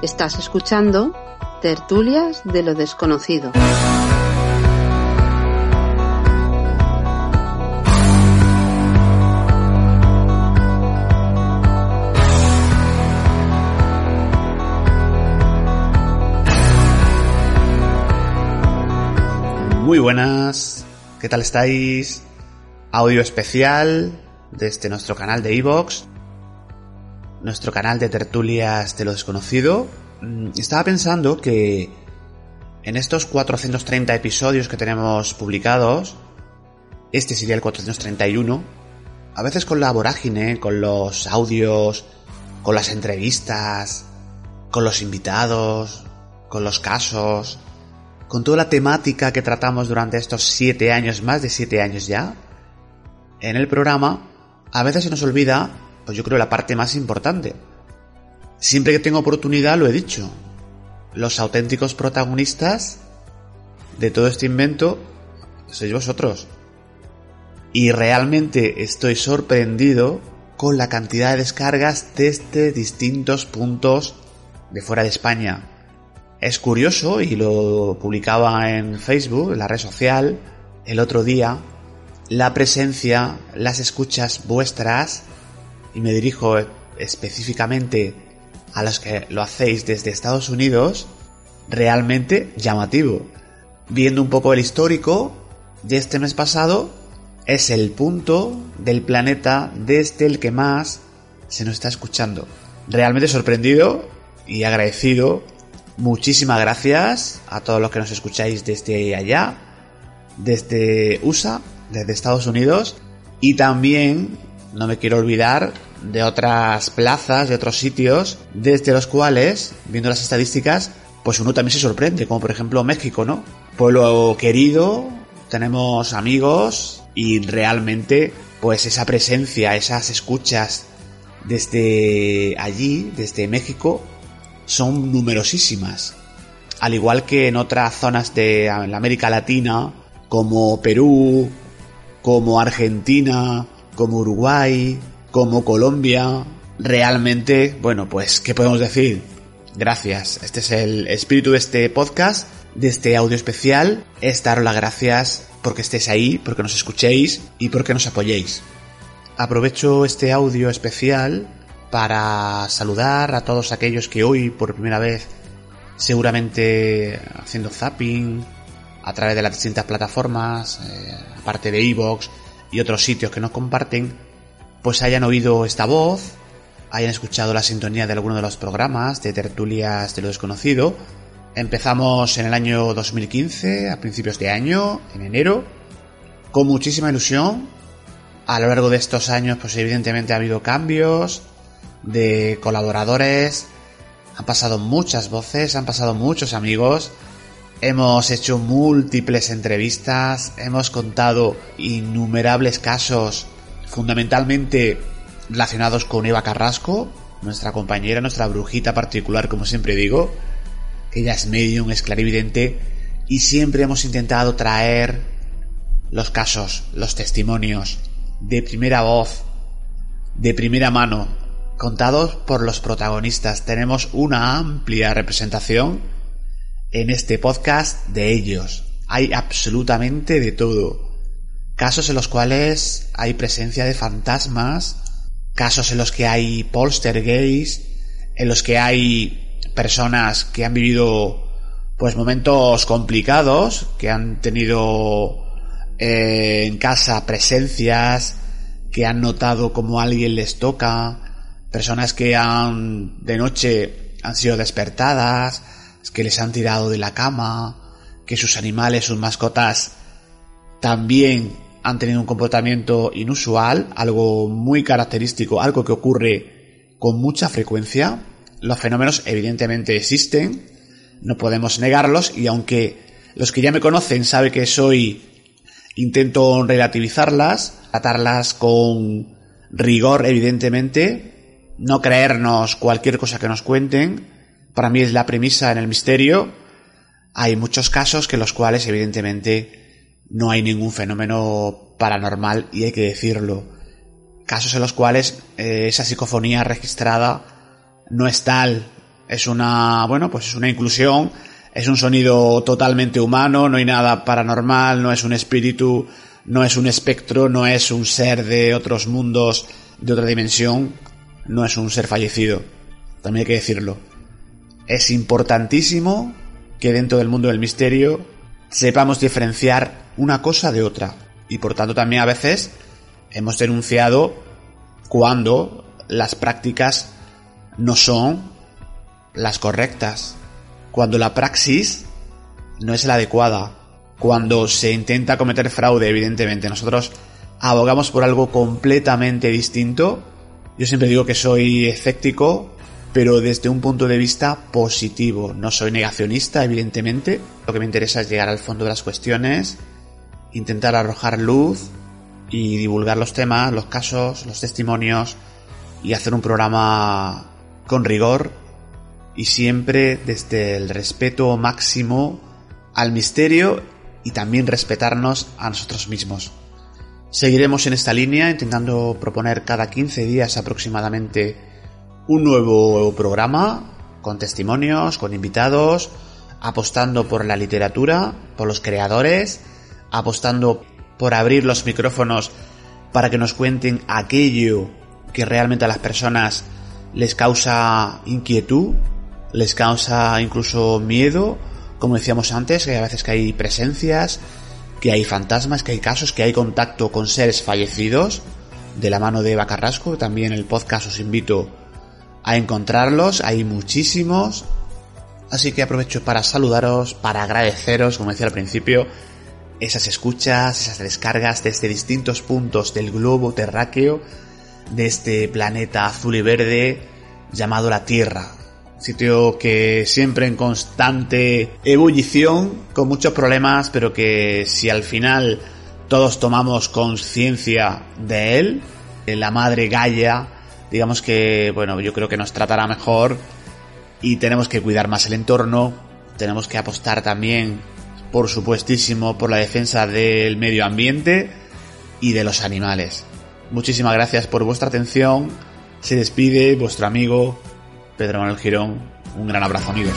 Estás escuchando Tertulias de lo Desconocido. Muy buenas, ¿qué tal estáis? Audio especial desde nuestro canal de Evox, nuestro canal de tertulias de lo desconocido. Mm, Estaba pensando que en estos 430 episodios que tenemos publicados, este sería el 431, a veces con la vorágine, con los audios, con las entrevistas, con los invitados, con los casos, con toda la temática que tratamos durante estos siete años, más de siete años ya, en el programa, a veces se nos olvida, pues yo creo, la parte más importante. Siempre que tengo oportunidad lo he dicho. Los auténticos protagonistas de todo este invento sois vosotros. Y realmente estoy sorprendido con la cantidad de descargas desde distintos puntos de fuera de España. Es curioso, y lo publicaba en Facebook, en la red social, el otro día, la presencia, las escuchas vuestras, y me dirijo específicamente a los que lo hacéis desde Estados Unidos, realmente llamativo. Viendo un poco el histórico de este mes pasado, es el punto del planeta desde el que más se nos está escuchando. Realmente sorprendido y agradecido Muchísimas gracias a todos los que nos escucháis desde allá, desde USA, desde Estados Unidos y también no me quiero olvidar de otras plazas, de otros sitios, desde los cuales, viendo las estadísticas, pues uno también se sorprende, como por ejemplo México, ¿no? Pueblo querido, tenemos amigos y realmente pues esa presencia, esas escuchas desde allí, desde México, son numerosísimas. Al igual que en otras zonas de América Latina, como Perú, como Argentina, como Uruguay, como Colombia. Realmente, bueno, pues, ¿qué podemos decir? Gracias. Este es el espíritu de este podcast, de este audio especial. Es daros las gracias porque estéis ahí, porque nos escuchéis y porque nos apoyéis. Aprovecho este audio especial para saludar a todos aquellos que hoy por primera vez seguramente haciendo zapping a través de las distintas plataformas, eh, aparte de Evox y otros sitios que nos comparten, pues hayan oído esta voz, hayan escuchado la sintonía de alguno de los programas de tertulias de lo desconocido. Empezamos en el año 2015, a principios de año, en enero, con muchísima ilusión. A lo largo de estos años, pues evidentemente ha habido cambios, de colaboradores, han pasado muchas voces, han pasado muchos amigos, hemos hecho múltiples entrevistas, hemos contado innumerables casos, fundamentalmente relacionados con Eva Carrasco, nuestra compañera, nuestra brujita particular, como siempre digo, ella es medium, es clarividente, y siempre hemos intentado traer los casos, los testimonios de primera voz, de primera mano, contados por los protagonistas. Tenemos una amplia representación en este podcast de ellos. Hay absolutamente de todo. Casos en los cuales hay presencia de fantasmas, casos en los que hay poltergeist, en los que hay personas que han vivido pues momentos complicados, que han tenido eh, en casa presencias, que han notado como alguien les toca, personas que han de noche han sido despertadas, que les han tirado de la cama, que sus animales, sus mascotas también han tenido un comportamiento inusual, algo muy característico, algo que ocurre con mucha frecuencia. Los fenómenos evidentemente existen, no podemos negarlos y aunque los que ya me conocen saben que soy intento relativizarlas, tratarlas con rigor evidentemente, no creernos cualquier cosa que nos cuenten, para mí es la premisa en el misterio. Hay muchos casos que los cuales evidentemente no hay ningún fenómeno paranormal y hay que decirlo. Casos en los cuales eh, esa psicofonía registrada no es tal. Es una, bueno, pues es una inclusión, es un sonido totalmente humano, no hay nada paranormal, no es un espíritu, no es un espectro, no es un ser de otros mundos, de otra dimensión, no es un ser fallecido. También hay que decirlo. Es importantísimo que dentro del mundo del misterio sepamos diferenciar una cosa de otra. Y por tanto también a veces hemos denunciado cuando las prácticas no son las correctas. Cuando la praxis no es la adecuada. Cuando se intenta cometer fraude, evidentemente. Nosotros abogamos por algo completamente distinto. Yo siempre digo que soy escéptico, pero desde un punto de vista positivo. No soy negacionista, evidentemente. Lo que me interesa es llegar al fondo de las cuestiones intentar arrojar luz y divulgar los temas, los casos, los testimonios y hacer un programa con rigor y siempre desde el respeto máximo al misterio y también respetarnos a nosotros mismos. Seguiremos en esta línea intentando proponer cada 15 días aproximadamente un nuevo programa con testimonios, con invitados, apostando por la literatura, por los creadores apostando por abrir los micrófonos para que nos cuenten aquello que realmente a las personas les causa inquietud, les causa incluso miedo, como decíamos antes, que a veces que hay presencias, que hay fantasmas, que hay casos, que hay contacto con seres fallecidos, de la mano de Eva Carrasco, también el podcast os invito a encontrarlos, hay muchísimos, así que aprovecho para saludaros, para agradeceros, como decía al principio, esas escuchas, esas descargas desde distintos puntos del globo terráqueo de este planeta azul y verde llamado la Tierra. Sitio que siempre en constante ebullición, con muchos problemas, pero que si al final todos tomamos conciencia de él, de la madre Gaia, digamos que, bueno, yo creo que nos tratará mejor y tenemos que cuidar más el entorno, tenemos que apostar también por supuestísimo, por la defensa del medio ambiente y de los animales. Muchísimas gracias por vuestra atención. Se despide vuestro amigo Pedro Manuel Girón. Un gran abrazo amigos.